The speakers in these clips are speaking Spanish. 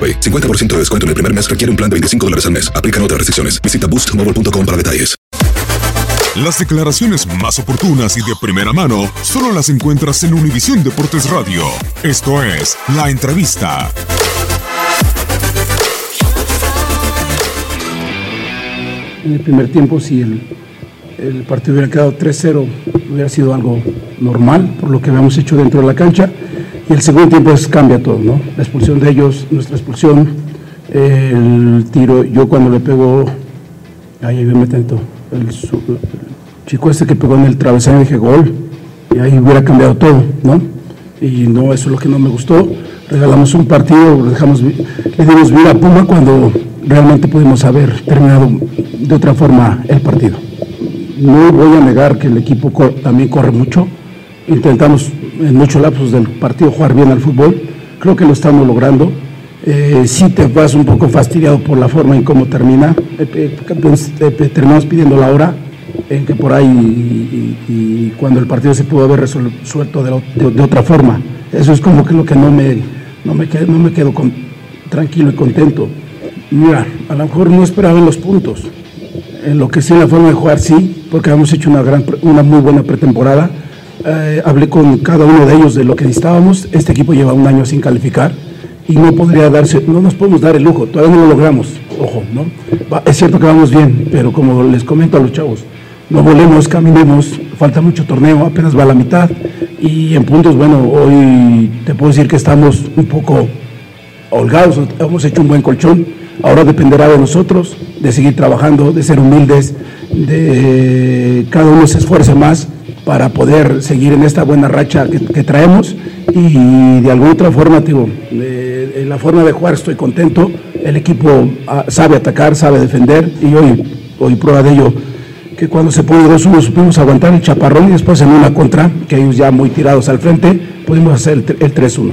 AroPay. 50% de descuento en el primer mes requiere un plan de 25 dólares al mes. Aplican otras restricciones. Visita boostmobile.com para detalles. Las declaraciones más oportunas y de primera mano solo las encuentras en Univisión Deportes Radio. Esto es La Entrevista. En el primer tiempo, si el, el partido hubiera quedado 3-0, hubiera sido algo normal por lo que habíamos hecho dentro de la cancha. Y el segundo tiempo es, cambia todo, ¿no? La expulsión de ellos, nuestra expulsión, el tiro, yo cuando le pego, ahí me atento, el, chico este que pegó en el travesaño dije gol, y ahí hubiera cambiado todo, ¿no? Y no, eso es lo que no me gustó. Regalamos un partido, dejamos, le dimos vida a Puma cuando realmente pudimos haber terminado de otra forma el partido. No voy a negar que el equipo también corre mucho. Intentamos en muchos lapsos del partido jugar bien al fútbol. Creo que lo estamos logrando. Eh, sí te vas un poco fastidiado por la forma en cómo termina. Eh, eh, eh, eh, terminamos pidiendo la hora en que por ahí y, y- y cuando el partido se pudo haber resuelto de, de- de otra forma. Eso es como que lo que no me, no me, quedo, no me quedo con- tranquilo y contento. Mira, a lo mejor no esperaba en los puntos. En lo que sí, la forma de jugar sí, porque hemos hecho una, gran, una muy buena pretemporada. Eh, hablé con cada uno de ellos de lo que necesitábamos. Este equipo lleva un año sin calificar y no podría darse, no nos podemos dar el lujo, todavía no lo logramos, ojo, ¿no? Es cierto que vamos bien, pero como les comento a los chavos, no volemos, caminemos, falta mucho torneo, apenas va a la mitad y en puntos, bueno, hoy te puedo decir que estamos un poco holgados, hemos hecho un buen colchón, ahora dependerá de nosotros, de seguir trabajando, de ser humildes, de cada uno se esfuerce más para poder seguir en esta buena racha que, traemos. Y de alguna otra forma, de- de la forma de jugar estoy contento, el equipo ah, sabe atacar, sabe defender. Y hoy, hoy prueba de ello que cuando se pone 2-1 supimos aguantar el chaparrón y después en una contra, que ellos ya muy tirados al frente, pudimos hacer el, el 3-1.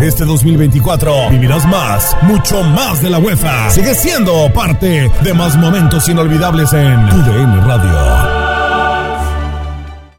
Este 2024 vivirás más, mucho más de la UEFA. Sigue siendo parte de más momentos inolvidables en tu DN Radio.